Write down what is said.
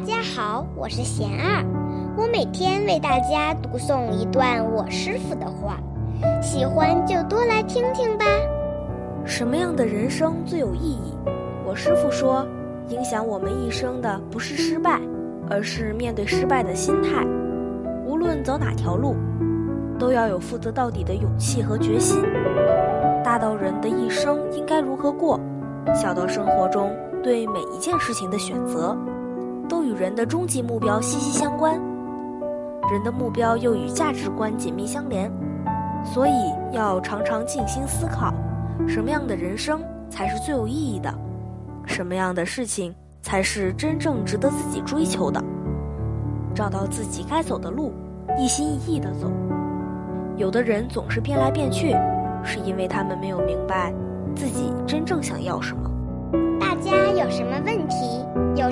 大家好，我是贤儿，我每天为大家读诵一段我师傅的话，喜欢就多来听听吧。什么样的人生最有意义？我师傅说，影响我们一生的不是失败，而是面对失败的心态。无论走哪条路，都要有负责到底的勇气和决心。大到人的一生应该如何过，小到生活中对每一件事情的选择。与人的终极目标息息相关，人的目标又与价值观紧密相连，所以要常常静心思考，什么样的人生才是最有意义的，什么样的事情才是真正值得自己追求的，找到自己该走的路，一心一意的走。有的人总是变来变去，是因为他们没有明白自己真正想要什么。大家有什么问，